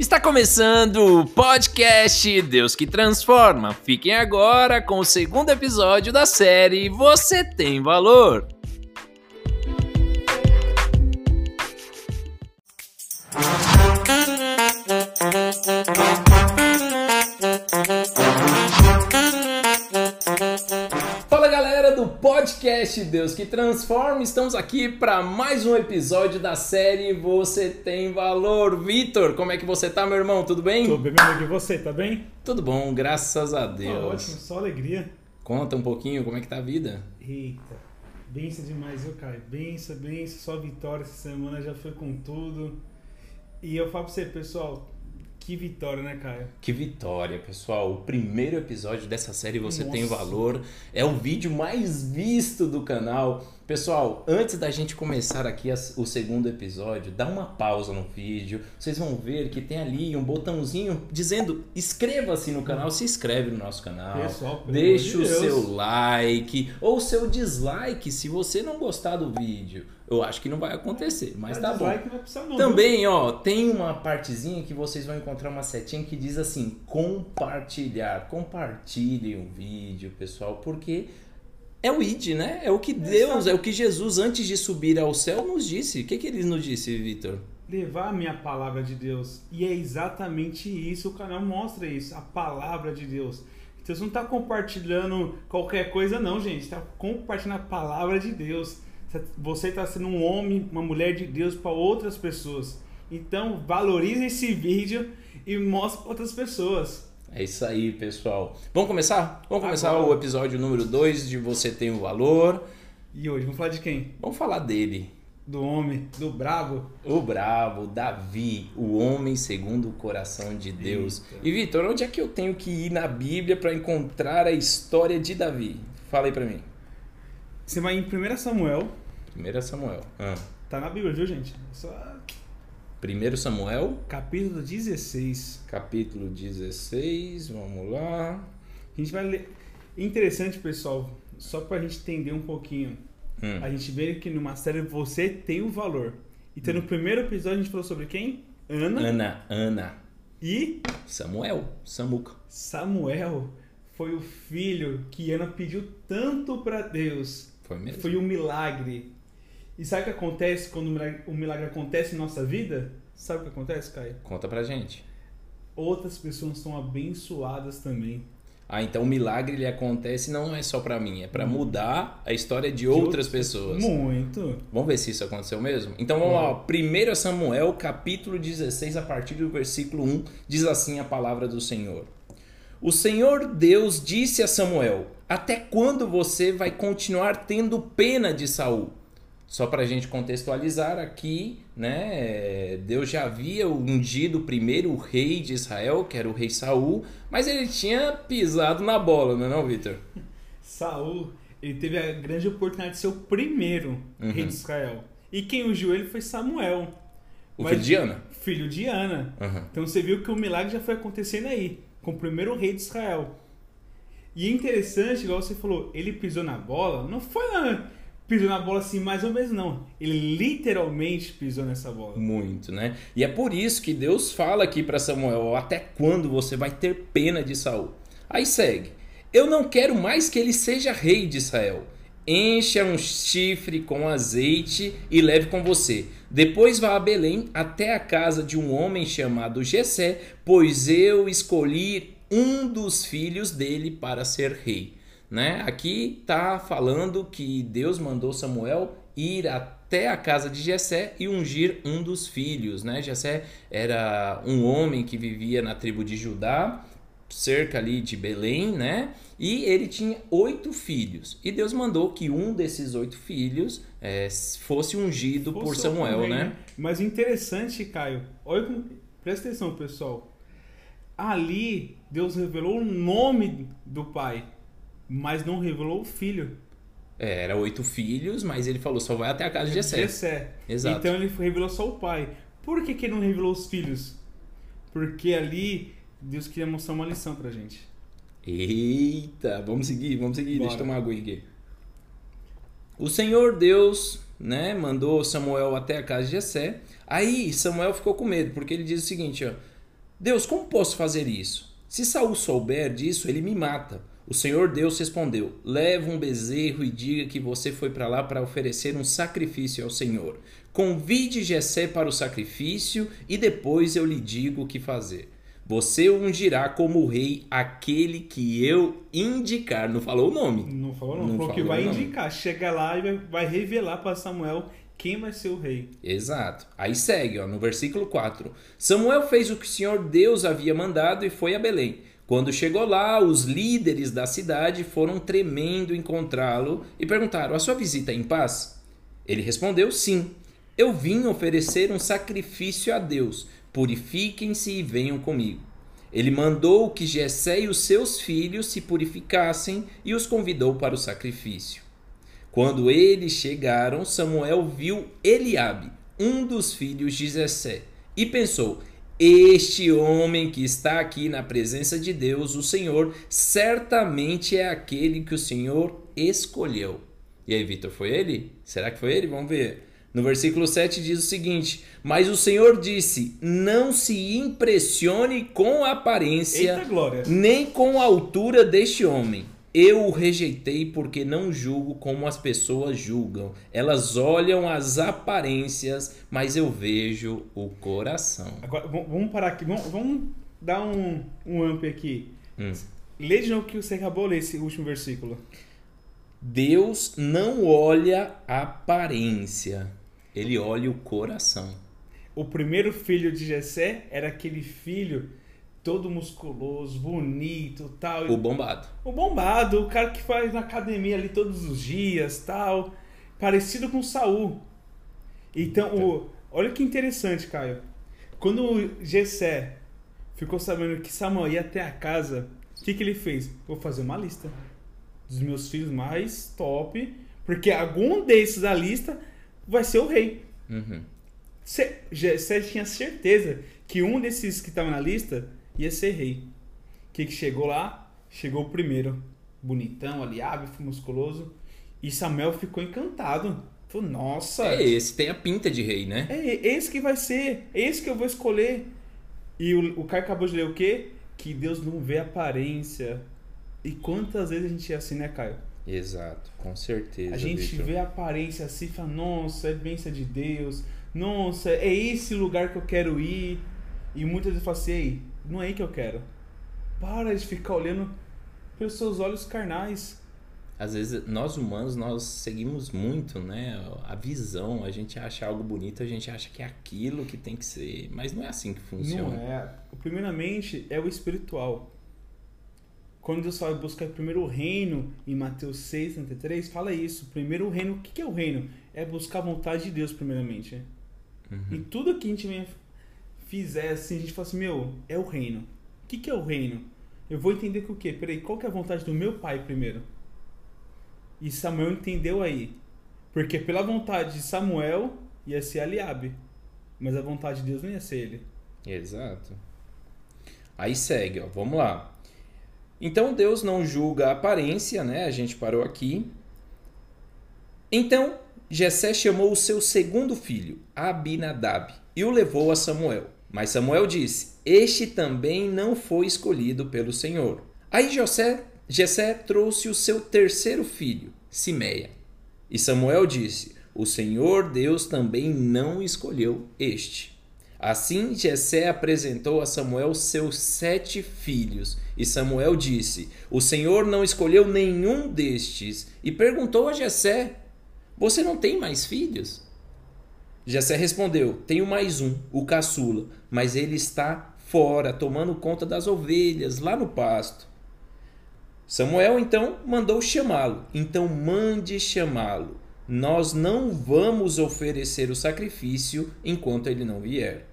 Está começando o podcast Deus que Transforma. Fiquem agora com o segundo episódio da série Você Tem Valor. Podcast Deus que Transforma, estamos aqui para mais um episódio da série Você Tem Valor. Vitor, como é que você tá, meu irmão? Tudo bem? Tô bem, meu amigo, e você, tá bem? Tudo bom, graças a Tá Deus. ótimo, só alegria. Conta um pouquinho como é que tá a vida. Eita, benção demais, viu, Caio? Benção, benção, só vitória essa semana, já foi com tudo. E eu falo pra você, pessoal, que vitória, né, Caio? Que vitória, pessoal! O primeiro episódio dessa série Você Tem Nossa. Valor é o vídeo mais visto do canal. Pessoal, antes da gente começar aqui o segundo episódio, dá uma pausa no vídeo. Vocês vão ver que tem ali um botãozinho dizendo inscreva-se no canal. Se inscreve no nosso canal. Pessoal, Deixa o de seu like ou seu dislike se você não gostar do vídeo. Eu acho que não vai acontecer, mas tá bom. precisar não, Também, ó, tem uma partezinha que vocês vão encontrar uma setinha que diz assim: compartilhar. Compartilhem o vídeo, pessoal, porque é o id, né? É o que Deus, é o que Jesus, antes de subir ao céu, nos disse. O que, que ele nos disse, Vitor? Levar a minha palavra de Deus. E é exatamente isso, o canal mostra isso, a palavra de Deus. Então você não tá compartilhando qualquer coisa não, gente. Tá compartilhando a palavra de Deus. Você tá sendo um homem, uma mulher de Deus para outras pessoas. Então valorize esse vídeo e mostre para outras pessoas. É isso aí, pessoal. Vamos começar? Vamos começar Agora. o episódio número 2 de Você Tem o Valor. E hoje vamos falar de quem? Vamos falar dele. Do homem, do brabo. O bravo, Davi, o homem segundo o coração de Deus. Eita. E Vitor, onde é que eu tenho que ir na Bíblia para encontrar a história de Davi? Fala aí para mim. Você vai em 1 Samuel, 1 Samuel. Ah. tá na Bíblia, viu, gente? Só 1 Samuel, capítulo 16. capítulo 16, vamos lá. A gente vai ler. Interessante, pessoal, só pra gente entender um pouquinho. Hum. A gente vê que numa série você tem o valor. Então, no primeiro episódio, a gente falou sobre quem? Ana Ana, Ana, e Samuel, Samuca. Samuel. Foi o filho que Ana pediu tanto pra Deus. Foi mesmo? Foi um milagre. E sabe o que acontece quando o milagre, acontece em nossa vida? Sabe o que acontece, Caio? Conta pra gente. Outras pessoas são abençoadas também. Ah, então o milagre ele acontece não é só pra mim, é pra mudar a história de outras pessoas. Muito. Vamos ver se isso aconteceu mesmo? Então vamos lá, 1 Samuel, capítulo 16, a partir do versículo 1, diz assim a palavra do Senhor. O Senhor Deus disse a Samuel: Até quando você vai continuar tendo pena de Saul? Só para a gente contextualizar aqui, né? Deus já havia ungido o primeiro rei de Israel, que era o rei Saul, mas ele tinha pisado na bola, não é não, Vitor? Saul, ele teve a grande oportunidade de ser o primeiro Uhum. rei de Israel. E quem ungiu ele foi Samuel, O Mas- filho de Ana? filho de Ana. Uhum. Então você viu que o milagre já foi acontecendo aí, com o primeiro rei de Israel. E é interessante, igual você falou, ele pisou na bola, não foi lá, pisou na bola assim mais ou menos não. Ele literalmente pisou nessa bola. Muito, né? E é por isso que Deus fala aqui para Samuel: até quando você vai ter pena de Saul? Aí segue: Eu não quero mais que ele seja rei de Israel. Encha um chifre com azeite e leve com você. Depois vá a Belém até a casa de um homem chamado Jessé, pois eu escolhi um dos filhos dele para ser rei. Né? Aqui está falando que Deus mandou Samuel ir até a casa de Jessé e ungir um dos filhos, né? Jessé era um homem que vivia na tribo de Judá, cerca ali de Belém, né? E ele tinha oito filhos. E Deus mandou que um desses oito filhos eh, fosse ungido por Fosse Samuel, também, né? Mas o interessante, Caio, olha como, presta atenção, pessoal. Ali, Deus revelou o nome do pai, mas não revelou o filho. É, era oito filhos, mas ele falou só vai até a casa de Jessé. Jessé. Exato. Então ele revelou só o pai. Por que, que ele não revelou os filhos? Porque ali Deus queria mostrar uma lição pra gente. Eita, vamos seguir, vamos seguir. Deixa eu Bora. tomar água aqui. O Senhor Deus, né, mandou Samuel até a casa de Jessé. Aí Samuel ficou com medo, porque ele diz o seguinte, ó: Deus, como posso fazer isso? Se Saul souber disso, ele me mata. O Senhor Deus respondeu: Leva um bezerro e diga que você foi para lá para oferecer um sacrifício ao Senhor. Convide Jessé para o sacrifício e depois eu lhe digo o que fazer. Você ungirá como rei aquele que eu indicar. Não falou o nome. Não falou não, não falou que vai indicar. Chega lá e vai revelar para Samuel quem vai ser o rei. Exato. Aí segue, ó, no versículo 4. Samuel fez o que o Senhor Deus havia mandado e foi a Belém. Quando chegou lá, os líderes da cidade foram tremendo encontrá-lo e perguntaram: A sua visita é em paz? Ele respondeu: Sim. Eu vim oferecer um sacrifício a Deus. Purifiquem-se e venham comigo. Ele mandou que Jessé e os seus filhos se purificassem e os convidou para o sacrifício. Quando eles chegaram, Samuel viu Eliabe, um dos filhos de Jessé, e pensou: Este homem que está aqui na presença de Deus, o Senhor, certamente é aquele que o Senhor escolheu. E aí, Vitor, foi ele? Será que foi ele? Vamos ver. No versículo 7 diz o seguinte: Mas o Senhor disse: Não se impressione com a aparência, nem com a altura deste homem eu o rejeitei porque não julgo como as pessoas julgam. Elas olham as aparências, mas eu vejo o coração. Agora, vamos parar aqui. Vamos, vamos dar um, um amp aqui. Hum. Lê de novo que você acabou de ler esse último versículo. Deus não olha a aparência, ele olha o coração. O primeiro filho de Jessé era aquele filho todo musculoso, bonito, tal. O bombado. O bombado, o cara que faz na academia ali todos os dias, tal, parecido com Saul. Então, o, olha que interessante, Caio. Quando o Gessé ficou sabendo que Samuel ia até a casa, o que, que ele fez? Vou fazer uma lista dos meus filhos mais top, porque algum desses da lista vai ser o rei. Uhum. Gessé tinha certeza que um desses que estava na lista ia ser rei. O que, que chegou lá? Chegou o primeiro. Bonitão, ali, hábil, musculoso. E Samuel ficou encantado. Falou, nossa. É esse, tem a pinta de rei, né? É esse que vai ser. É esse que eu vou escolher. E o, o cara acabou de ler o quê? Que Deus não vê aparência. E quantas vezes a gente é assim, né, Caio? Exato, com certeza. A gente Victor. vê a aparência assim e fala, nossa, é bênção de Deus. Nossa, é esse lugar que eu quero ir. E muitas vezes eu falo assim, não é aí que eu quero. Para de ficar olhando pelos seus olhos carnais. Às vezes nós humanos nós seguimos muito, né, a visão, a gente acha algo bonito, a gente acha que é aquilo que tem que ser, mas não é assim que funciona. Não é. Primeiramente é o espiritual. Quando Deus fala buscar primeiro o reino em Mateus 6, 33, fala isso. Primeiro o reino, o que é o reino? É buscar a vontade de Deus primeiramente. Uhum. E tudo que a gente vem fizer assim, a gente fala assim, meu, é o reino. O que, que é o reino? Eu vou entender que o quê? Peraí, qual que é a vontade do meu pai primeiro? E Samuel entendeu aí. Porque pela vontade de Samuel ia ser Eliabe. Mas a vontade de Deus não ia ser ele. Exato. Aí segue, ó. Vamos lá. Então Deus não julga a aparência, né? A gente parou aqui. Então Jessé chamou o seu segundo filho, Abinadab, e o levou a Samuel. Mas Samuel disse: Este também não foi escolhido pelo Senhor. Aí José, Jessé trouxe o seu terceiro filho, Simeia. E Samuel disse: O Senhor Deus também não escolheu este. Assim Jessé apresentou a Samuel seus sete filhos, e Samuel disse: O Senhor não escolheu nenhum destes, e perguntou a Jessé: Você não tem mais filhos? Jessé respondeu: Tenho mais um, o caçula, mas ele está fora, tomando conta das ovelhas, lá no pasto. Samuel então mandou chamá-lo. Então mande chamá-lo. Nós não vamos oferecer o sacrifício enquanto ele não vier.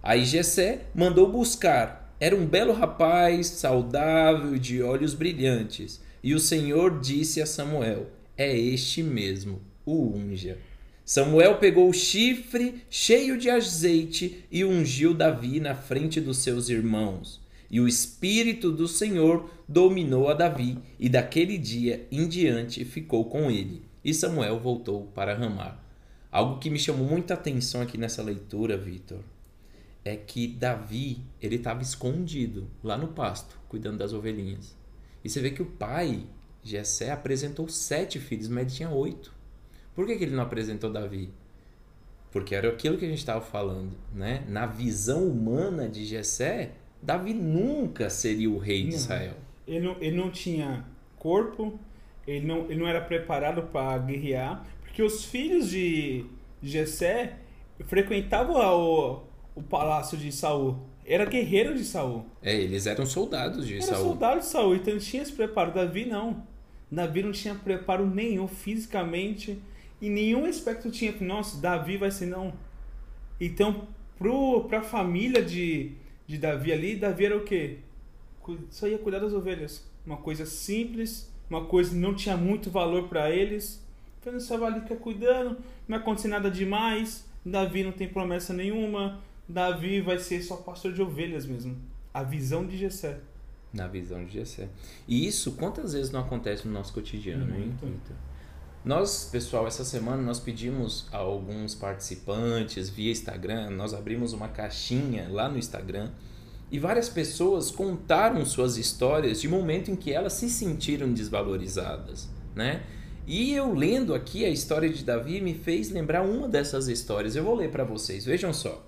Aí Jessé mandou buscar. Era um belo rapaz, saudável, de olhos brilhantes. E o Senhor disse a Samuel: É este mesmo, o unja. Samuel pegou o chifre cheio de azeite e ungiu Davi na frente dos seus irmãos. E o Espírito do Senhor dominou a Davi, e daquele dia em diante ficou com ele. E Samuel voltou para Ramar. Algo que me chamou muita atenção aqui nessa leitura, Vitor, é que Davi, ele estava escondido lá no pasto, cuidando das ovelhinhas. E você vê que o pai, Jessé, apresentou sete filhos, mas ele tinha oito. Por que, que ele não apresentou Davi? Porque era aquilo que a gente estava falando, né? Na visão humana de Jessé, Davi nunca seria o rei de Israel. Ele não, ele não tinha corpo, ele não, ele não era preparado para guerrear, porque os filhos de Jessé frequentavam o, o palácio de Saul. Era guerreiro de Saul. É, eles eram soldados de Era Saul. soldado de Saul, então ele tinha esse preparo. Davi não. Davi não tinha preparo nenhum fisicamente e nenhum aspecto tinha. Nossa, Davi vai ser não. Então, pro, pra família de, de Davi ali, Davi era o quê? Só ia cuidar das ovelhas. Uma coisa simples, uma coisa que não tinha muito valor para eles. Então, ele ali que é cuidando, não vai acontecer nada demais. Davi não tem promessa nenhuma. Davi vai ser só pastor de ovelhas mesmo. A visão de Jessé. Na visão de Jessé. E isso, quantas vezes não acontece no nosso cotidiano, hein? Muito. Nós, pessoal, essa semana nós pedimos a alguns participantes via Instagram, nós abrimos uma caixinha lá no Instagram e várias pessoas contaram suas histórias de momento em que elas se sentiram desvalorizadas, né? E eu lendo aqui a história de Davi me fez lembrar uma dessas histórias. Eu vou ler para vocês, vejam só.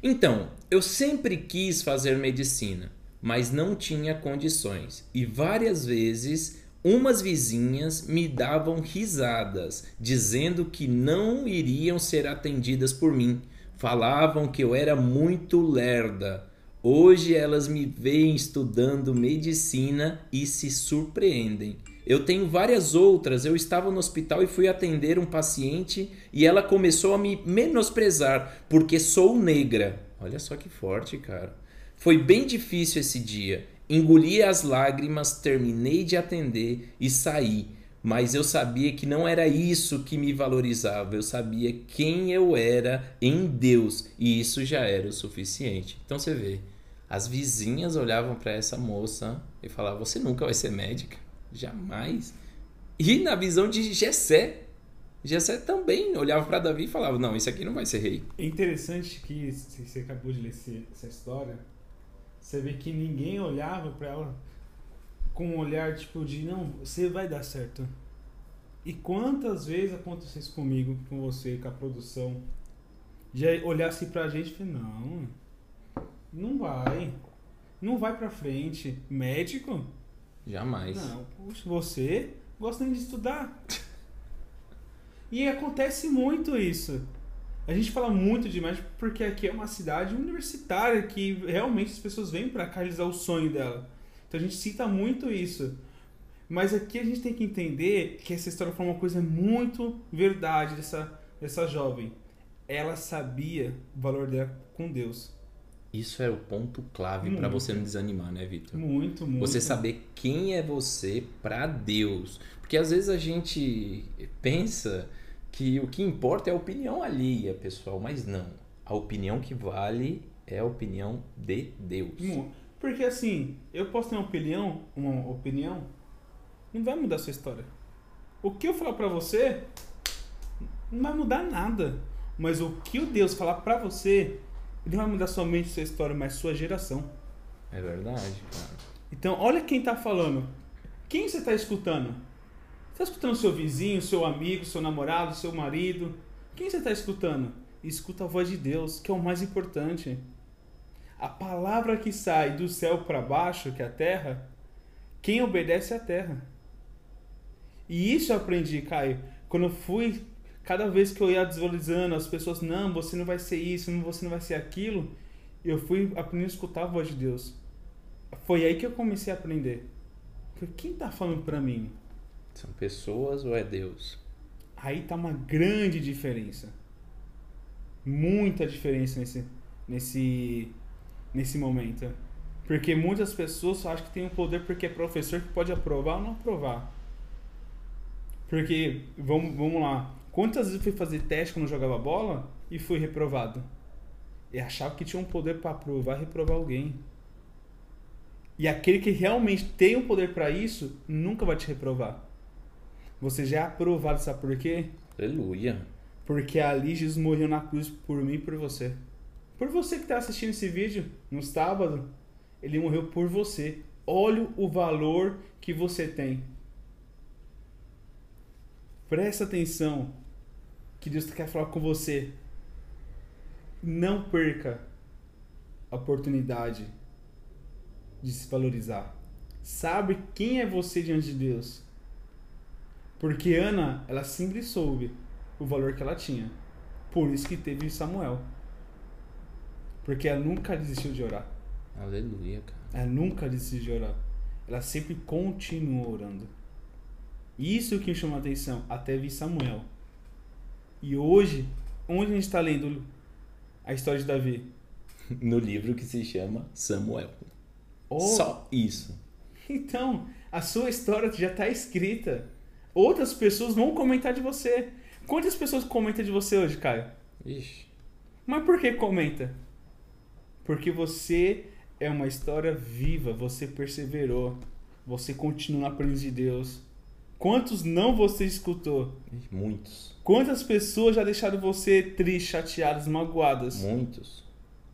Então, eu sempre quis fazer medicina, mas não tinha condições. E várias vezes umas vizinhas me davam risadas, dizendo que não iriam ser atendidas por mim. Falavam que eu era muito lerda. Hoje elas me veem estudando medicina e se surpreendem. Eu tenho várias outras. Eu estava no hospital e fui atender um paciente e ela começou a me menosprezar porque sou negra. Olha só que forte, cara. Foi bem difícil esse dia. Engoli as lágrimas, terminei de atender e saí. Mas eu sabia que não era isso que me valorizava. Eu sabia quem eu era em Deus e isso já era o suficiente. Então você vê, as vizinhas olhavam para essa moça e falavam: Você nunca vai ser médica? Jamais. E na visão de Jessé, Jessé também olhava para Davi e falava: Não, esse aqui não vai ser rei. É interessante que você acabou de ler essa história, você vê que ninguém olhava pra ela com um olhar tipo de não, você vai dar certo. E quantas vezes aconteceu isso comigo, com você, com a produção? Já olhasse pra gente e falar, não, não vai. Não vai pra frente. Médico? Jamais. Não, puxa, você gosta nem de estudar. E acontece muito isso. A gente fala muito demais porque aqui é uma cidade universitária que realmente as pessoas vêm para cá realizar o sonho dela. Então a gente cita muito isso. Mas aqui a gente tem que entender que essa história foi uma coisa muito verdade dessa, dessa jovem. Ela sabia o valor dela com Deus. Isso é o ponto clave para você não desanimar, né, Vitor? Muito, muito. Você saber quem é você para Deus. Porque às vezes a gente pensa que o que importa é a opinião alheia, pessoal, mas não. A opinião que vale é a opinião de Deus. Porque assim, eu posso ter uma opinião, uma opinião, não vai mudar a sua história. O que eu falar pra você não vai mudar nada. Mas o que o Deus falar pra você, ele vai mudar somente sua história, mas sua geração. É verdade, cara. Então, olha quem tá falando. Quem você tá escutando? Você tá escutando seu vizinho, seu amigo, seu namorado, seu marido? Quem você tá escutando? Escuta a voz de Deus, que é o mais importante. A palavra que sai do céu para baixo, que é a terra, quem obedece é a terra. E isso eu aprendi, Caio. Quando eu fui, cada vez que eu ia desvalorizando, as pessoas, não, você não vai ser isso, você não vai ser aquilo, eu fui aprendendo a escutar a voz de Deus. Foi aí que eu comecei a aprender. Falei, Quem tá falando pra mim? São pessoas ou é Deus? Aí tá uma grande diferença. Muita diferença nesse, nesse, nesse momento. Porque muitas pessoas só acham que tem um poder porque é professor que pode aprovar ou não aprovar. Porque, vamos, vamos lá, quantas vezes eu fui fazer teste quando jogava bola e fui reprovado? E achava que tinha um poder para aprovar reprovar alguém. E aquele que realmente tem o poder para isso, nunca vai te reprovar. Você já é aprovado, sabe por quê? Aleluia. Porque ali Jesus morreu na cruz por mim e por você. Por você que está assistindo esse vídeo no sábado, ele morreu por você. Olha o valor que você tem. Presta atenção que Deus quer falar com você. Não perca a oportunidade de se valorizar. Sabe quem é você diante de Deus. Porque Ana, ela sempre soube o valor que ela tinha. Por isso que teve Samuel. Porque ela nunca desistiu de orar. Aleluia, cara. Ela nunca desistiu de orar. Ela sempre continuou orando. Isso que me chamou a atenção, até vi Samuel. E hoje, onde a gente está lendo a história de Davi? No livro que se chama Samuel. Oh, Só isso. Então, a sua história já está escrita. Outras pessoas vão comentar de você. Quantas pessoas comentam de você hoje, Caio? Ixi. Mas por que comenta? Porque você é uma história viva, você perseverou, você continua na presença de Deus. Quantos não você escutou? Muitos. Quantas pessoas já deixaram você triste, chateadas, magoadas? Muitos.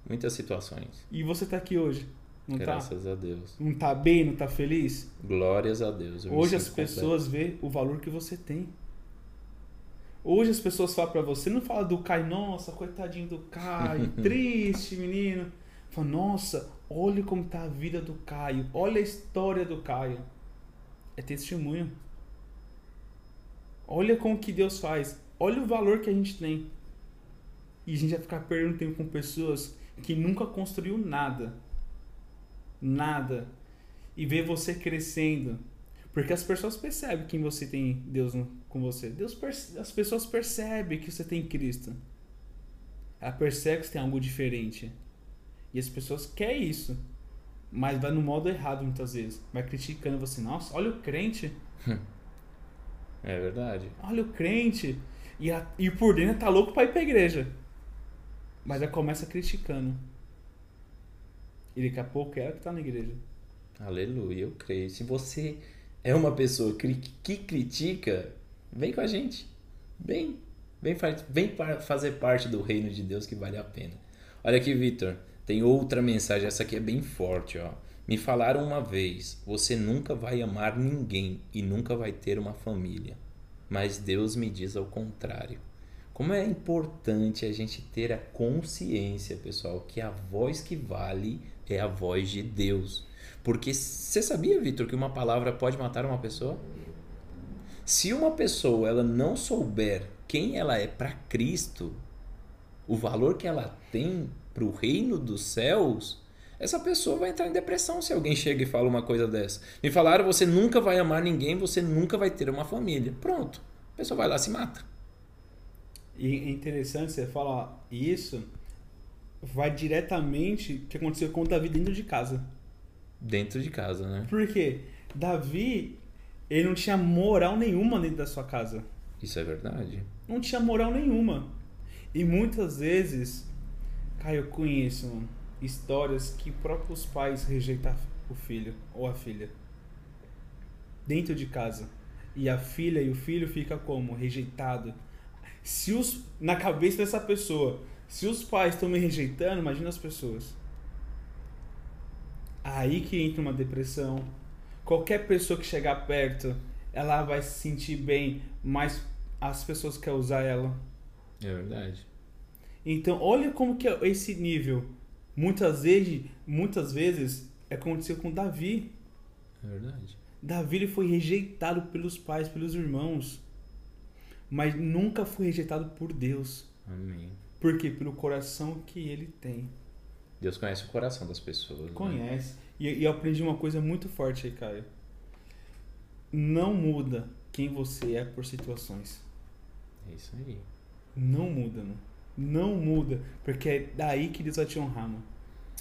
Muitas situações. E você tá aqui hoje? Não Graças a Deus. tá? Não tá bem, não tá feliz? Glórias a Deus. Hoje as completo. pessoas vê o valor que você tem. Hoje as pessoas falam pra você, não fala do Caio, nossa, coitadinho do Caio, triste menino. Fala, nossa, olha como tá a vida do Caio, olha a história do Caio. É testemunho. Olha como que Deus faz. Olha o valor que a gente tem. E a gente vai ficar perdendo tempo com pessoas que nunca construiu nada. Nada. E ver você crescendo. Porque as pessoas percebem que você tem Deus com você. Deus as pessoas percebem que você tem Cristo. Ela percebe que você tem algo diferente. E as pessoas querem isso. Mas vai no modo errado muitas vezes. Vai criticando você. Nossa, olha o crente. É verdade. Olha o crente. E, a- e por dentro tá louco pra ir pra igreja. Mas já começa criticando. E daqui a pouco é que tá na igreja. Aleluia, eu creio. Se você é uma pessoa que critica, vem com a gente. Vem. Vem, vem fazer parte do reino de Deus que vale a pena. Olha aqui, Vitor. Tem outra mensagem. Essa aqui é bem forte, ó. Me falaram uma vez: você nunca vai amar ninguém e nunca vai ter uma família. Mas Deus me diz ao contrário. Como é importante a gente ter a consciência, pessoal, que a voz que vale é a voz de Deus. Porque você sabia, Vitor, que uma palavra pode matar uma pessoa? Se uma pessoa ela não souber quem ela é para Cristo, o valor que ela tem para o reino dos céus, essa pessoa vai entrar em depressão se alguém chega e fala uma coisa dessa. Me falaram, você nunca vai amar ninguém, você nunca vai ter uma família. Pronto. A pessoa vai lá e se mata. E é interessante você falar isso, vai diretamente o que aconteceu com Davi dentro de casa. Dentro de casa, né? Por quê? Davi, ele não tinha moral nenhuma dentro da sua casa. Isso é verdade. Não tinha moral nenhuma. E muitas vezes, cara, eu conheço mano, histórias que próprios pais rejeitam o filho ou a filha dentro de casa. E a filha e o filho fica como rejeitado. Se os na cabeça dessa pessoa, se os pais estão me rejeitando, imagina as pessoas. Aí que entra uma depressão. Qualquer pessoa que chegar perto, ela vai se sentir bem, mas as pessoas querem usar ela. É verdade. Então, olha como que é esse nível. Muitas vezes, muitas vezes aconteceu com Davi. É verdade. Davi ele foi rejeitado pelos pais, pelos irmãos, mas nunca foi rejeitado por Deus. Amém. Por quê? Pelo coração que ele tem. Deus conhece o coração das pessoas. né? Conhece. E, e eu aprendi uma coisa muito forte aí, Caio. Não muda quem você é por situações. É isso aí. Não muda, mano. Não muda. Porque é daí que Deus vai te honrar, mano.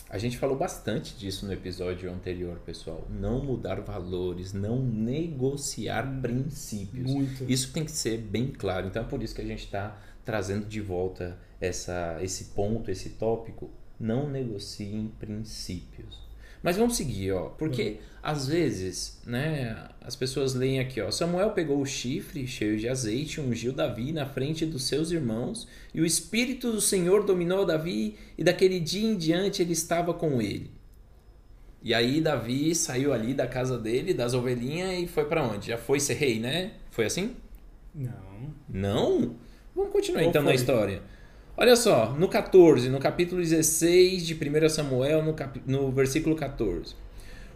A gente falou bastante disso no episódio anterior, pessoal. Não mudar valores, não negociar princípios. Muito. Isso tem que ser bem claro. Então é por isso que a gente está trazendo de volta essa, esse ponto, esse tópico. Não negociem princípios. Mas vamos seguir, ó, porque às vezes, né, as pessoas leem aqui, ó, Samuel pegou o chifre cheio de azeite, ungiu Davi na frente dos seus irmãos, e o espírito do Senhor dominou Davi, e daquele dia em diante ele estava com ele. E aí Davi saiu ali da casa dele, das ovelhinhas e foi para onde? Já foi ser rei, né? Foi assim? Não. Não? Vamos continuar então na história. Olha só, no 14, no capítulo 16 de 1 Samuel, no, cap... no versículo 14.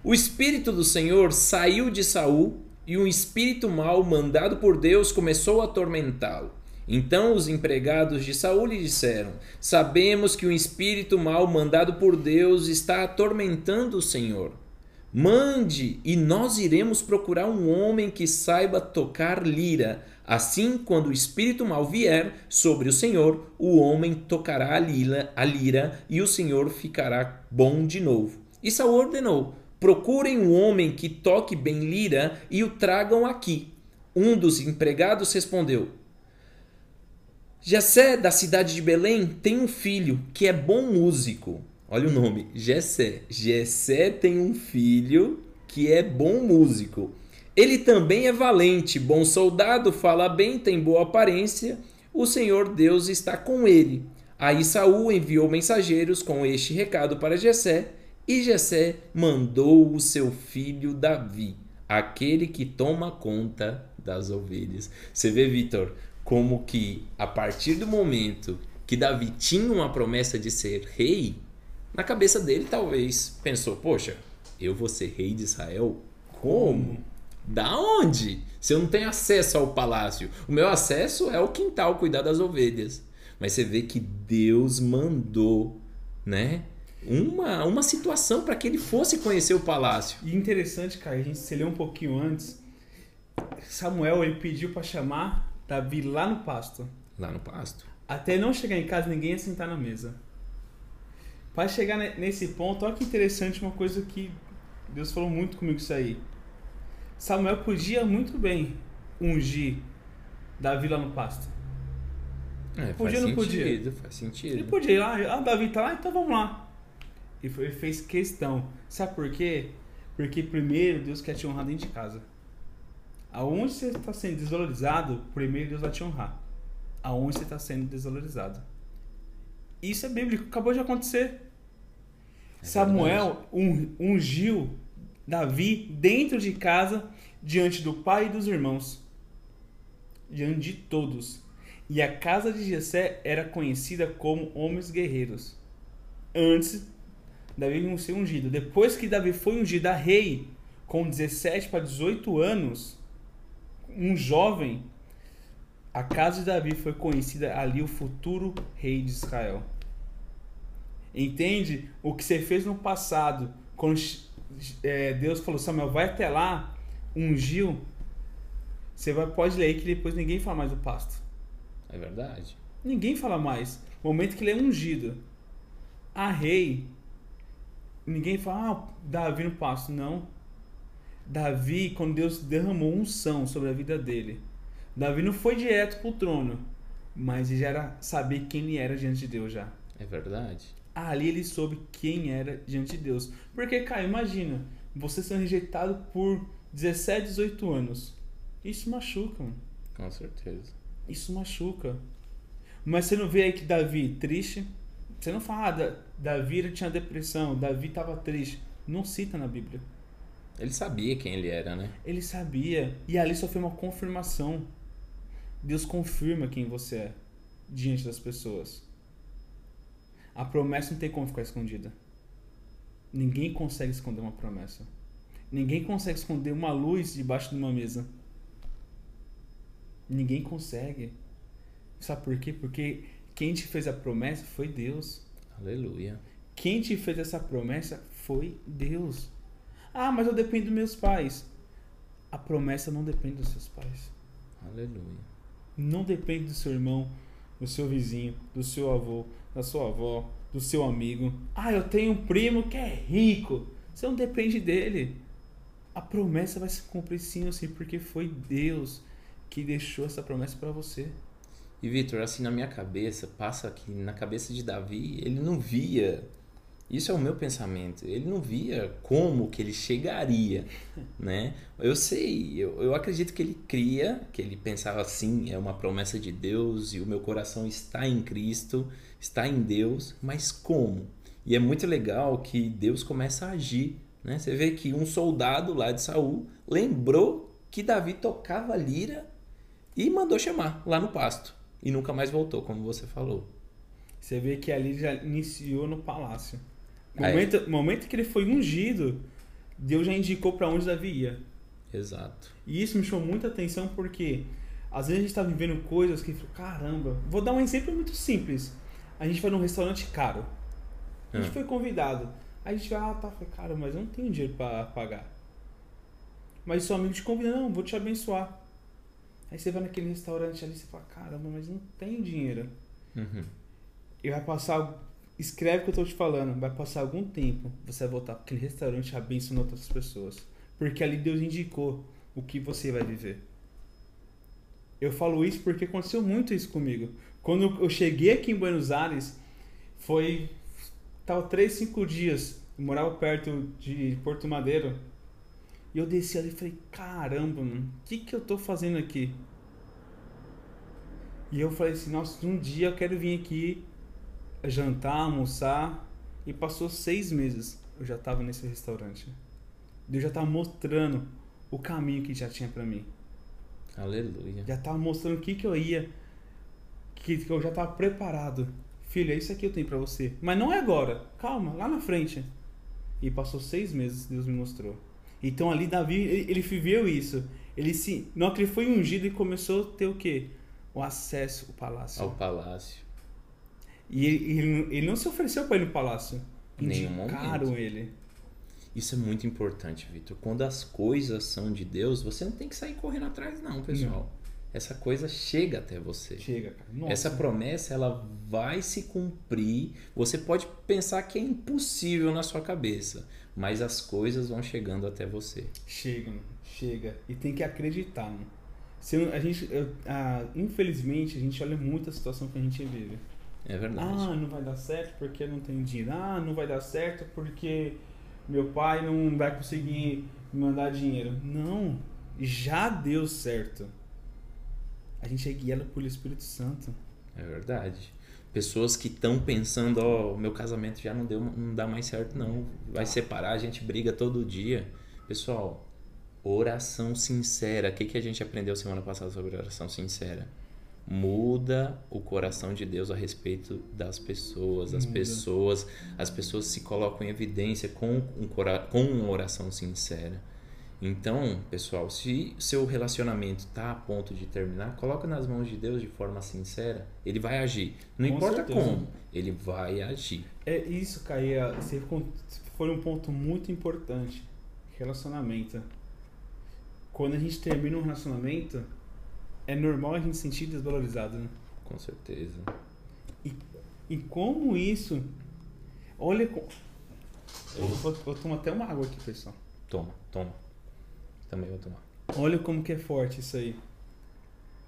O espírito do Senhor saiu de Saul e um espírito mau mandado por Deus começou a atormentá-lo. Então os empregados de Saul lhe disseram: Sabemos que um espírito mau mandado por Deus está atormentando o Senhor. Mande e nós iremos procurar um homem que saiba tocar lira. Assim, quando o espírito mal vier sobre o Senhor, o homem tocará a lira, a lira e o Senhor ficará bom de novo. E Saul ordenou: Procurem um homem que toque bem lira e o tragam aqui. Um dos empregados respondeu: Jessé, da cidade de Belém, tem um filho que é bom músico. Olha o nome, Jessé. Jessé tem um filho que é bom músico. Ele também é valente, bom soldado, fala bem, tem boa aparência. O Senhor Deus está com ele. Aí Saul enviou mensageiros com este recado para Jessé, e Jessé mandou o seu filho Davi, aquele que toma conta das ovelhas. Você vê, Vitor, como que a partir do momento que Davi tinha uma promessa de ser rei, na cabeça dele talvez pensou: poxa, eu vou ser rei de Israel? Como? Da onde? Se eu não tenho acesso ao palácio. O meu acesso é o quintal, cuidar das ovelhas. Mas você vê que Deus mandou, né? Uma, uma situação para que ele fosse conhecer o palácio. E interessante, cara, a gente se leu um pouquinho antes. Samuel ele pediu para chamar Davi lá no pasto. Lá no pasto. Até não chegar em casa, ninguém ia sentar na mesa. Para chegar ne- nesse ponto, olha que interessante uma coisa que Deus falou muito comigo isso aí. Samuel podia muito bem ungir Davi lá no pasto. É, Podia ou não podia? sentido, faz Ele sentido. podia ir lá, ah, Davi tá lá, então vamos lá. E foi- ele fez questão. Sabe por quê? Porque primeiro Deus quer te honrar dentro de casa. Aonde você está sendo desvalorizado, primeiro Deus vai te honrar. Aonde você está sendo desvalorizado. Isso é bíblico, acabou de acontecer. É Samuel un- ungiu Davi dentro de casa, diante do pai e dos irmãos, diante de todos. E a casa de Jessé era conhecida como homens guerreiros. Antes Davi não ser ungido. Depois que Davi foi ungido a rei, com 17 para 18 anos, um jovem, a casa de Davi foi conhecida ali o futuro rei de Israel. Entende o que você fez no passado, quando é, Deus falou, Samuel, vai até lá, ungiu, você vai, pode ler aí que depois ninguém fala mais do pasto. É verdade. Ninguém fala mais. No momento que ele é ungido, a rei, ninguém fala, ah, Davi no pasto. Não. Davi, quando Deus derramou unção sobre a vida dele, Davi não foi direto pro trono, mas ele já era saber quem ele era diante de Deus já. É verdade. Ali ele soube quem era diante de Deus. Porque, cara, imagina, você sendo rejeitado por 17, 18 anos. Isso machuca, mano. Com certeza. Isso machuca. Mas você não vê aí que Davi triste? Você não fala, ah, Da- Davi tinha depressão, Davi estava triste. Não cita na Bíblia. Ele sabia quem ele era, né? Ele sabia. E ali só foi uma confirmação. Deus confirma quem você é diante das pessoas. A promessa não tem como ficar escondida. Ninguém consegue esconder uma promessa. Ninguém consegue esconder uma luz debaixo de uma mesa. Ninguém consegue. Sabe por quê? Porque quem te fez a promessa foi Deus. Aleluia. Quem te fez essa promessa foi Deus. Ah, mas eu dependo dos meus pais. A promessa não depende dos seus pais. Aleluia. Não depende do seu irmão, do seu vizinho, do seu avô, da sua avó, do seu amigo. Ah, eu tenho um primo que é rico. Você não depende dele. A promessa vai se cumprir sim ou sim, porque foi Deus que deixou essa promessa para você. E Vitor, assim na minha cabeça, passa que na cabeça de Davi, ele não via Isso é o meu pensamento. Ele não via como que ele chegaria, né? Eu sei, eu, eu acredito que ele cria, que ele pensava assim, é uma promessa de Deus e o meu coração está em Cristo, está em Deus, mas como? E é muito legal que Deus começa a agir, né? Você vê que um soldado lá de Saul lembrou que Davi tocava lira e mandou chamar lá no pasto e nunca mais voltou, como você falou. Você vê que ali já iniciou no palácio. Momento, momento que ele foi ungido, Deus já indicou para onde Davi ia. Exato. E isso me chamou muita atenção porque às vezes a gente está vivendo coisas que, caramba, vou dar um exemplo muito simples. A gente vai num restaurante caro. A gente hum. foi convidado. Aí a gente vai, ah, tá, falei, cara, mas eu não tenho dinheiro para pagar. Mas seu amigo te convida, não, vou te abençoar. Aí você vai naquele restaurante ali e você fala, caramba, mas não tenho dinheiro. Uhum. E vai passar Escreve o que eu tô te falando. Vai passar algum tempo, você vai voltar para aquele restaurante abençoando outras pessoas. Porque ali Deus indicou o que você vai viver. Eu falo isso porque aconteceu muito isso comigo. Quando eu cheguei aqui em Buenos Aires, foi tal três, cinco dias. Eu morava perto de Porto Madeiro. E eu desci ali e falei, caramba, mano, o que, que eu tô fazendo aqui? E eu falei assim, nossa, um dia eu quero vir aqui jantar, almoçar. E passou seis meses eu já estava nesse restaurante. Deus já estava mostrando o caminho que já tinha para mim. Aleluia. Já estava mostrando o que, que eu ia, que, que eu já estava preparado. Filho, é isso aqui eu tenho para você. Mas não é agora. Calma, lá na frente. E passou seis meses, Deus me mostrou. Então ali Davi, ele, ele viveu isso. Ele se, não que ele foi ungido e começou a ter o quê? O acesso ao palácio. Ao palácio. E ele, ele não se ofereceu para ir no palácio. Nenhum Indicaram ele. Isso é muito importante, Vitor. Quando as coisas são de Deus, você não tem que sair correndo atrás, não, pessoal. Não. Essa coisa chega até você. Chega, cara. Nossa. Essa promessa, ela vai se cumprir. Você pode pensar que é impossível na sua cabeça, mas as coisas vão chegando até você. Chega, chega. E tem que acreditar, né? Se a gente, ah, infelizmente, a gente olha muito a situação que a gente vive. É verdade. Ah, não vai dar certo porque não tem dinheiro. Ah, não vai dar certo porque meu pai não vai conseguir me mandar dinheiro. Não, já deu certo. A gente é guiado pelo Espírito Santo. É verdade. Pessoas que estão pensando, ó, oh, meu casamento já não deu, não dá mais certo não, vai separar, a gente briga todo dia. Pessoal, oração sincera. O que, que a gente aprendeu semana passada sobre oração sincera? Muda o coração de Deus a respeito das pessoas. As muda. pessoas, as pessoas se colocam em evidência com, um, com uma oração sincera. Então, pessoal, se seu relacionamento está a ponto de terminar, coloca nas mãos de Deus de forma sincera. Ele vai agir. Não com importa certeza. como, ele vai agir. É isso, Caia. Foi um ponto muito importante. Relacionamento. Quando a gente termina um relacionamento, é normal a gente se sentir desvalorizado, né? Com certeza. E, e como isso. Olha. Eu vou, vou tomar até uma água aqui, pessoal. Toma, toma. Também vou tomar. Olha como que é forte isso aí.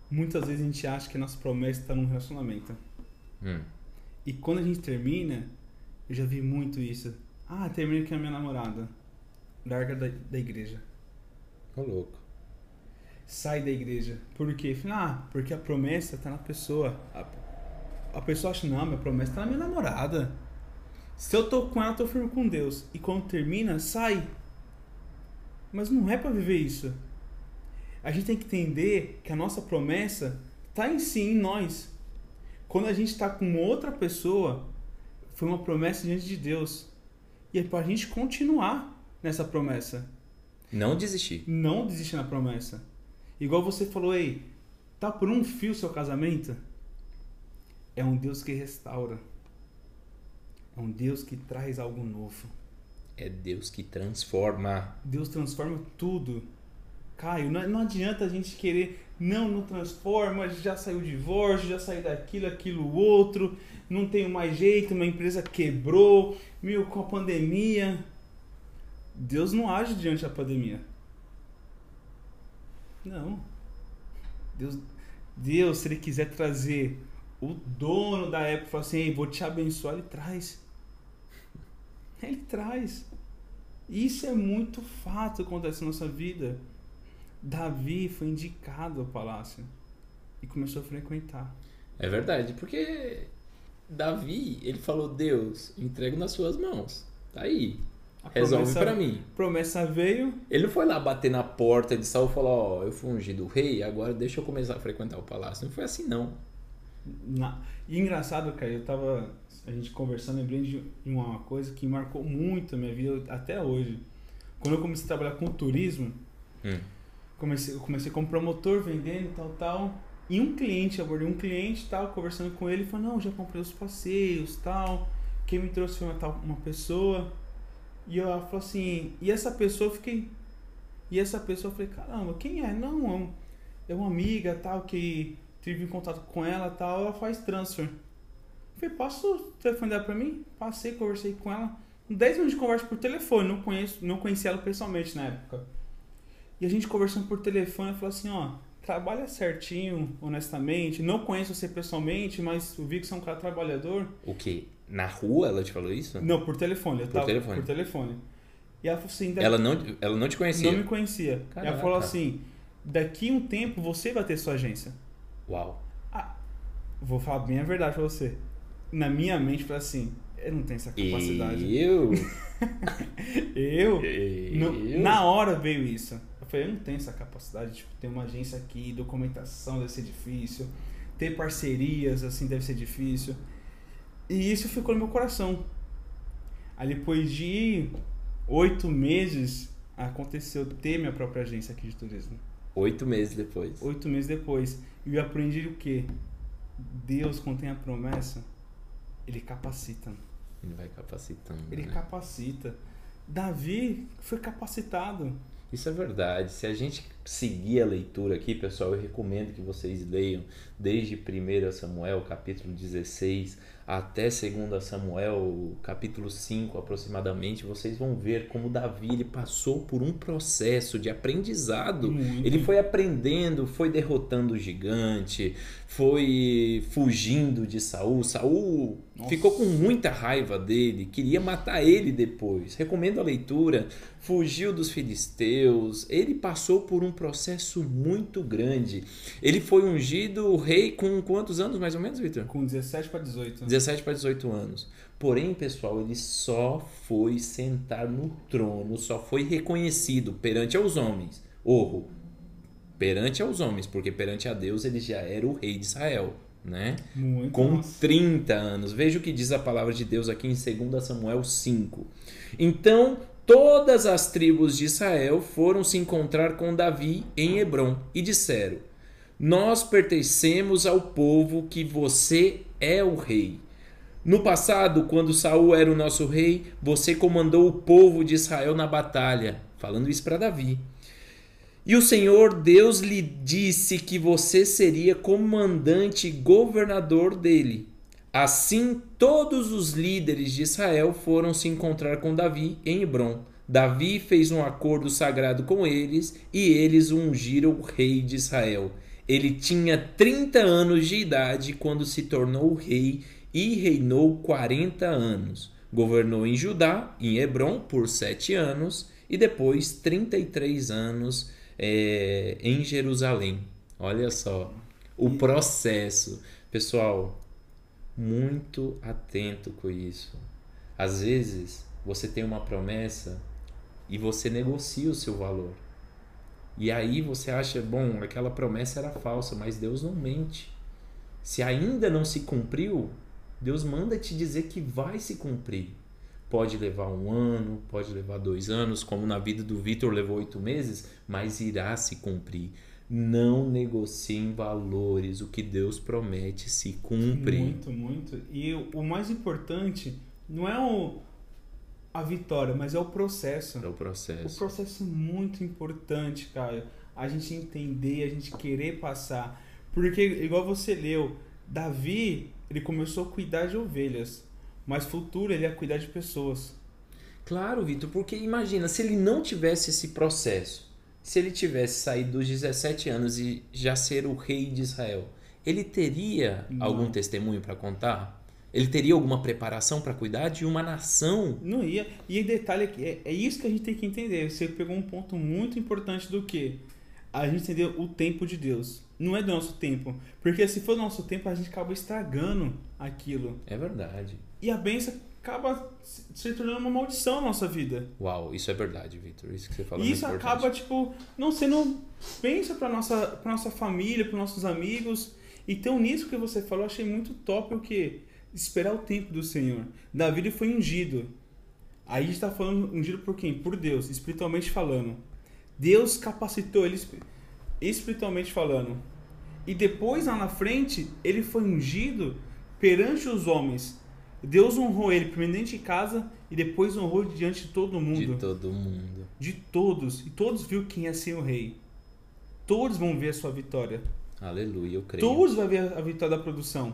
Muitas vezes a gente acha que a nossa promessa está num relacionamento. Hum. E quando a gente termina, eu já vi muito isso. Ah, terminei com a minha namorada. Larga da, da igreja. Ô louco sai da igreja. Por quê? Ah, porque a promessa está na pessoa. A, a pessoa acha, não, minha promessa está na minha namorada. Se eu tô com ela, tô firme com Deus. E quando termina, sai. Mas não é para viver isso. A gente tem que entender que a nossa promessa está em si, em nós. Quando a gente está com outra pessoa, foi uma promessa diante de Deus. E é para a gente continuar nessa promessa. Não desistir. Não desistir na promessa. Igual você falou aí, tá por um fio seu casamento? É um Deus que restaura. É um Deus que traz algo novo. É Deus que transforma. Deus transforma tudo. Caio, não, não adianta a gente querer, não, não transforma, já saiu o divórcio, já saiu daquilo, aquilo, outro, não tenho mais jeito, uma empresa quebrou, meu, com a pandemia. Deus não age diante da pandemia. Não. Deus, Deus, se ele quiser trazer o dono da época, falar assim, vou te abençoar, ele traz. Ele traz. Isso é muito fato que acontece na nossa vida. Davi foi indicado ao palácio e começou a frequentar. É verdade, porque Davi, ele falou: Deus, entrego nas suas mãos. Tá aí. A Resolve promessa- pra mim. Promessa veio, Ele não foi lá bater na porta de Saul e falar: Ó, eu fui ungido rei, agora deixa eu começar a frequentar o palácio. Não foi assim, não. Na... E engraçado, cara, eu tava. A gente conversando, lembrei de uma coisa que marcou muito a minha vida até hoje. Quando eu comecei a trabalhar com turismo, Hum. comecei, eu comecei como promotor, vendendo tal, tal. E um cliente, abordei um cliente tal, conversando com ele, falou, não, já comprei os passeios tal. Quem me trouxe foi uma, tal, uma pessoa. E eu falei assim, e essa pessoa eu fiquei. E essa pessoa eu falei, caramba, quem é? Não, é, é uma amiga tal, que tive contato com ela tal, ela faz transfer. Eu falei, passa o telefone dela pra mim? Passei, conversei com ela. 10 minutos de conversa por telefone, não, conheço, não conhecia ela pessoalmente na época. E a gente conversando por telefone, ela falou assim, ó, trabalha certinho, honestamente. Não conheço você pessoalmente, mas vi que você é um cara trabalhador. O quê? Na rua ela te falou isso? Não, por telefone. Eu Por tava, telefone. Por telefone. E ela falou assim, Ela não, ela não te conhecia? não me conhecia. E ela Caraca. falou assim, daqui um tempo você vai ter sua agência. Uau. Vou falar bem a verdade pra você. Na minha mente, foi assim, eu não tenho essa capacidade. Eu? Eu? Eu? Na hora veio isso. Eu falei, eu não tenho essa capacidade, tipo, ter uma agência aqui, documentação deve ser difícil, ter parcerias, assim, deve ser difícil. E isso ficou no meu coração. Aí depois de oito meses, aconteceu ter minha própria agência aqui de turismo. Oito meses depois. Oito meses depois. E eu aprendi o quê? Deus, quando tem a promessa, Ele capacita. Ele vai capacitando. Ele né? capacita. Davi foi capacitado. Isso é verdade. Se a gente seguir a leitura aqui, pessoal, eu recomendo que vocês leiam desde 1 Samuel, capítulo 16, até 2 Samuel, capítulo 5 aproximadamente. Vocês vão ver como Davi ele passou por um processo de aprendizado. Muito. Ele foi aprendendo, foi derrotando o gigante, foi fugindo de Saul. Saul Nossa. ficou com muita raiva dele, queria matar ele depois. Recomendo a leitura. Fugiu dos filisteus. Ele passou por um processo muito grande. Ele foi ungido rei com quantos anos mais ou menos, Victor? Com 17 para 18. 17 para 18 anos. Porém, pessoal, ele só foi sentar no trono, só foi reconhecido perante aos homens. Orro, perante aos homens, porque perante a Deus ele já era o rei de Israel, né? Muito. Com nossa. 30 anos. Veja o que diz a palavra de Deus aqui em 2 Samuel 5. Então, todas as tribos de Israel foram se encontrar com Davi em Hebron e disseram: Nós pertencemos ao povo que você é o rei. No passado, quando Saul era o nosso rei, você comandou o povo de Israel na batalha, falando isso para Davi. E o Senhor Deus lhe disse que você seria comandante e governador dele. Assim, todos os líderes de Israel foram se encontrar com Davi em Hebron. Davi fez um acordo sagrado com eles e eles ungiram o rei de Israel. Ele tinha 30 anos de idade quando se tornou rei e reinou 40 anos. Governou em Judá, em Hebron, por sete anos e depois 33 anos é, em Jerusalém. Olha só o processo. Pessoal, muito atento com isso. Às vezes você tem uma promessa e você negocia o seu valor. E aí você acha, bom, aquela promessa era falsa, mas Deus não mente. Se ainda não se cumpriu, Deus manda te dizer que vai se cumprir. Pode levar um ano, pode levar dois anos, como na vida do Vitor levou oito meses, mas irá se cumprir. Não negociem valores, o que Deus promete se cumpre. Muito, muito. E o o mais importante não é o, a vitória, mas é o processo. É o O processo. processo é muito importante, cara. A gente entender, a gente querer passar. Porque, igual você leu, Davi, ele começou a cuidar de ovelhas. Mas futuro ele ia cuidar de pessoas. Claro, Vitor, porque imagina, se ele não tivesse esse processo, se ele tivesse saído dos 17 anos e já ser o rei de Israel, ele teria Não. algum testemunho para contar? Ele teria alguma preparação para cuidar de uma nação? Não ia. E o detalhe aqui, é, é isso que a gente tem que entender. Você pegou um ponto muito importante do que? A gente entender o tempo de Deus. Não é do nosso tempo. Porque se for do nosso tempo, a gente acaba estragando aquilo. É verdade. E a bênção acaba se tornando uma maldição na nossa vida. Uau, isso é verdade, Victor. Isso que você falou. E é isso muito acaba, tipo, não sendo bênção pra nossa, pra nossa família, para nossos amigos. Então, nisso que você falou, eu achei muito top o que? Esperar o tempo do Senhor. Davi ele foi ungido. Aí a gente tá falando ungido por quem? Por Deus, espiritualmente falando. Deus capacitou ele espi- espiritualmente falando. E depois, lá na frente, ele foi ungido perante os homens. Deus honrou ele primeiro dentro de casa e depois honrou diante de todo mundo De todo mundo. de todos, e todos viram quem é ser o rei. Todos vão ver a sua vitória. Aleluia, eu creio. Todos vão ver a vitória da produção.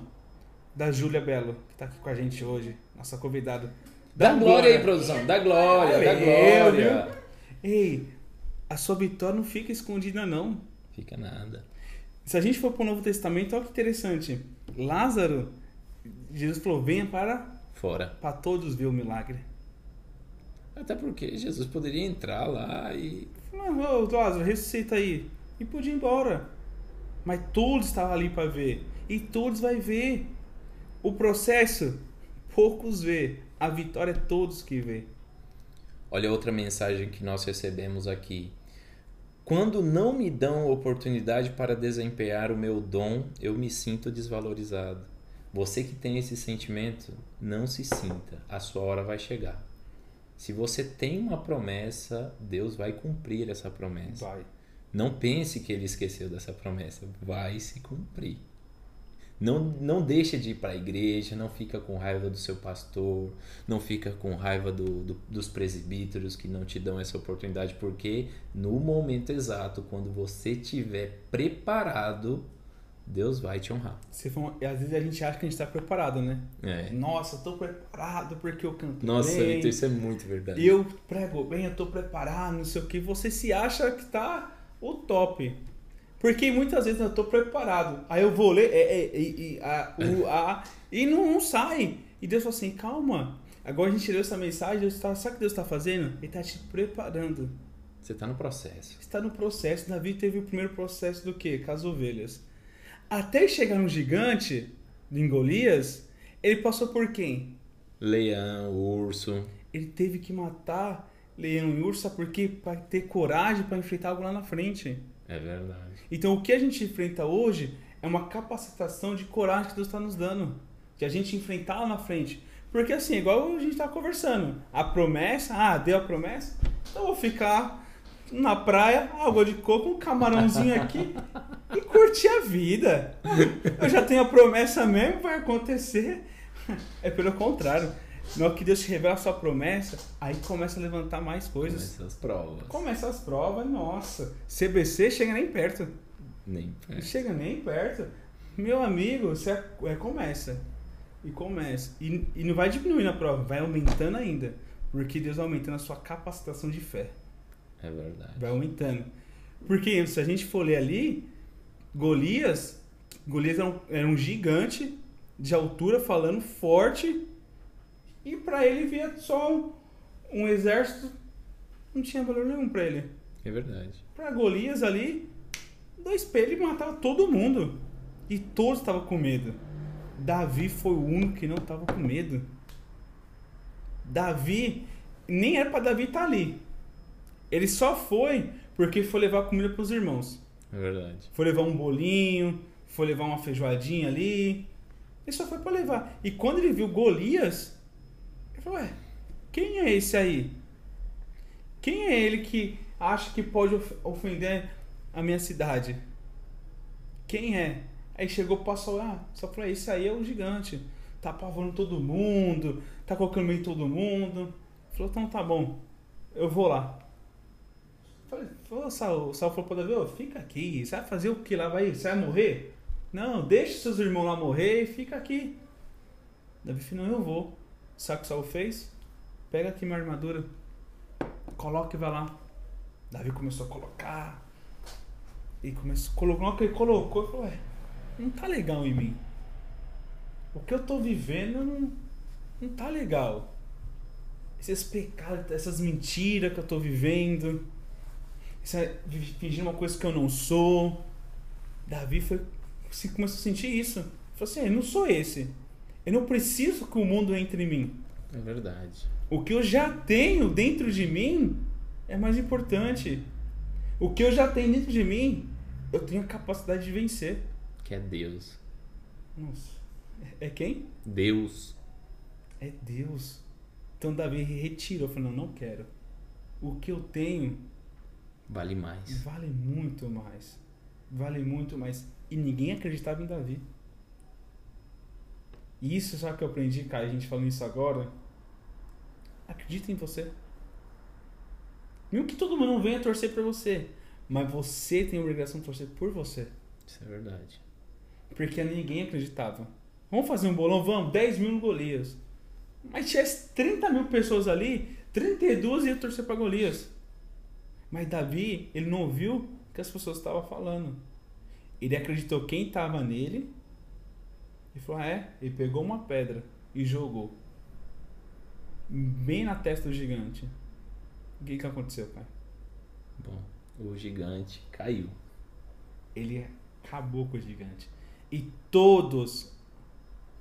Da Júlia Belo, que tá aqui com a gente hoje, nossa convidada. Dá glória aí, produção. Dá glória, dá Valeu, glória. Ei, a sua vitória não fica escondida, não. Fica nada. Se a gente for para o Novo Testamento, olha que interessante. Lázaro, Jesus falou: venha para, Fora. para todos ver o milagre. Até porque Jesus poderia entrar lá e. Ô, Lázaro, ressuscita aí. E podia ir embora. Mas todos estavam ali para ver. E todos vai ver. O processo, poucos vê. A vitória é todos que vê. Olha outra mensagem que nós recebemos aqui. Quando não me dão oportunidade para desempenhar o meu dom, eu me sinto desvalorizado. Você que tem esse sentimento, não se sinta, a sua hora vai chegar. Se você tem uma promessa, Deus vai cumprir essa promessa. Vai. Não pense que ele esqueceu dessa promessa, vai se cumprir. Não, não deixa de ir para a igreja, não fica com raiva do seu pastor, não fica com raiva do, do- dos presbíteros que não te dão essa oportunidade, porque no momento exato, quando você estiver preparado, Deus vai te honrar. Se for, às vezes a gente acha que a gente está preparado, né? É. Nossa, eu tô preparado porque eu canto Nossa, bem. Vitor, isso é muito verdade. Eu prego bem, eu tô preparado, não sei o que. Você se acha que tá o top. Porque muitas vezes eu tô preparado. Aí eu vou ler é, é, e, e, a, o, a, e não, não sai. E Deus fala assim, calma. Agora a gente leu essa mensagem, Deus tá, sabe o que Deus está fazendo? Ele está te preparando. Você está no processo. Está no processo. Davi teve o primeiro processo do quê? Com as ovelhas. Até chegar no gigante, em Golias, ele passou por quem? Leão, urso. Ele teve que matar leão e urso, sabe por quê? Para ter coragem para enfrentar algo lá na frente. É verdade. Então o que a gente enfrenta hoje é uma capacitação de coragem que Deus está nos dando. De a gente enfrentar lá na frente. Porque assim, igual a gente tá conversando. A promessa, ah, deu a promessa? Então eu vou ficar na praia, água de coco, um camarãozinho aqui e curtir a vida. Eu já tenho a promessa mesmo, vai acontecer. É pelo contrário. Na hora que Deus te revela a sua promessa, aí começa a levantar mais coisas. Começa as provas. Começa as provas, nossa. CBC chega nem perto. Nem Não perto. chega nem perto. Meu amigo, você é, é, começa. E começa. E, e não vai diminuindo a prova, vai aumentando ainda. Porque Deus vai aumentando a sua capacitação de fé. É verdade. Vai aumentando. Porque se a gente for ler ali, Golias, Golias era um, era um gigante de altura falando forte. E pra ele via só um, exército. Não tinha valor nenhum pra ele. É verdade. Pra Golias ali, dois pelos e matava todo mundo. E todos estavam com medo. Davi foi o único que não estava com medo. Davi, nem era pra Davi estar ali. Ele só foi porque foi levar comida pros irmãos. É verdade. Foi levar um bolinho, foi levar uma feijoadinha ali. Ele só foi pra levar. E quando ele viu Golias, ele falou: Ué, quem é esse aí? Quem é ele que acha que pode of- ofender a minha cidade? Quem é? Aí chegou, passou lá, só falou: Esse aí é o gigante. Tá apavorando todo mundo, tá colocando meio todo mundo. Falou: Então tá bom, eu vou lá. Falei, Saul, Saul falou pra Davi, fica aqui, você vai fazer o que lá? Vai, você vai morrer? Não, deixa seus irmãos lá morrer e fica aqui. Davi falou, não, eu vou. Sabe o que Saul fez? Pega aqui minha armadura, coloca e vai lá. Davi começou a colocar. E começou, colocou, ele colocou, ele falou, ué, não tá legal em mim. o que eu tô vivendo não, não tá legal. Esses pecados, essas mentiras que eu tô vivendo, essa, fingir uma coisa que eu não sou. Davi foi, começou a sentir isso. Ele falou assim: eu não sou esse. Eu não preciso que o mundo entre em mim. É verdade. O que eu já tenho dentro de mim é mais importante. O que eu já tenho dentro de mim, eu tenho a capacidade de vencer. Que é Deus. Nossa. É quem? Deus. É Deus. Então Davi retirou, falou: não, não quero. O que eu tenho vale mais. Vale muito mais. Vale muito mais. E ninguém acreditava em Davi. E isso só que eu aprendi, cara, a gente falando isso agora. Acredita em você. Mesmo que todo mundo venha torcer por você. Mas você tem a obrigação de torcer por você. Isso é verdade. Porque ninguém acreditava. Vamos fazer um bolão? Vamos, 10 mil no Golias. Mas tivesse 30 mil pessoas ali, 32 iam torcer para Golias. Mas Davi, ele não ouviu o que as pessoas estavam falando. Ele acreditou quem estava nele e falou: ah, é? Ele pegou uma pedra e jogou bem na testa do gigante. O que, que aconteceu, pai? Bom, o gigante caiu. Ele acabou com o gigante. E todos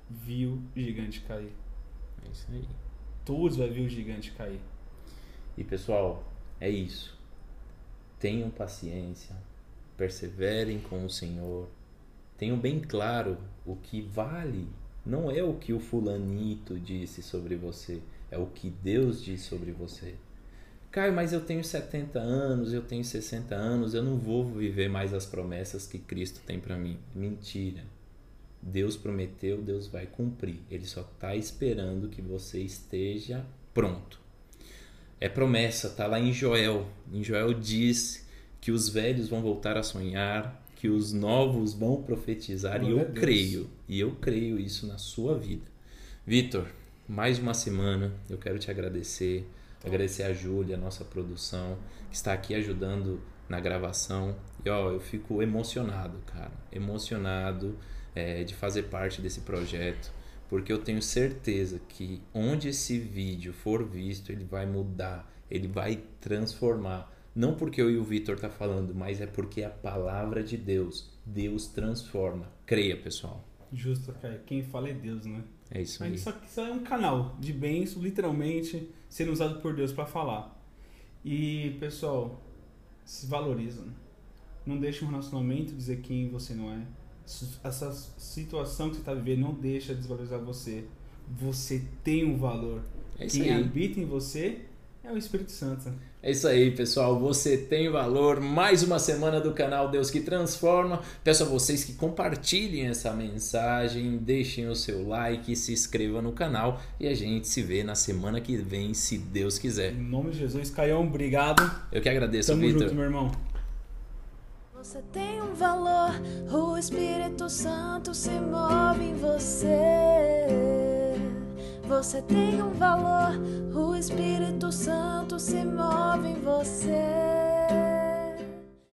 viu o gigante cair. É isso aí. Todos vai ver o gigante cair. E pessoal, é isso. Tenham paciência, perseverem com o Senhor. Tenham bem claro o que vale. Não é o que o fulanito disse sobre você, é o que Deus diz sobre você. Caio, mas eu tenho 70 anos, eu tenho 60 anos, eu não vou viver mais as promessas que Cristo tem para mim. Mentira. Deus prometeu, Deus vai cumprir. Ele só está esperando que você esteja pronto. É promessa, tá lá em Joel. Em Joel diz que os velhos vão voltar a sonhar, que os novos vão profetizar, e eu creio, e eu creio isso na sua vida. Vitor, mais uma semana, eu quero te agradecer Agradecer a Júlia, nossa produção, que está aqui ajudando na gravação. E ó, eu fico emocionado, cara. Emocionado é, de fazer parte desse projeto. Porque eu tenho certeza que onde esse vídeo for visto, ele vai mudar, ele vai transformar. Não porque eu e o Vitor tá falando, mas é porque a palavra de Deus, Deus transforma. Creia, pessoal. Justo, cara. Quem fala é Deus, né? É isso aí. Só que isso é um canal de bênção, literalmente, sendo usado por Deus para falar. E, pessoal, se valorizam. Não deixe um relacionamento dizer quem você não é. Essa situação que você está vivendo não deixa desvalorizar você. Você tem um valor. É quem habita em você é o Espírito Santo. É isso aí, pessoal. Você tem valor. Mais uma semana do canal Deus que Transforma. Peço a vocês que compartilhem essa mensagem, deixem o seu like, se inscrevam no canal e a gente se vê na semana que vem, se Deus quiser. Em nome de Jesus, Caião, obrigado. Eu que agradeço, Tamo Vitor. junto, meu irmão. Você tem um valor, o Espírito Santo se move em você. Você tem um valor, o Espírito Santo se move em você.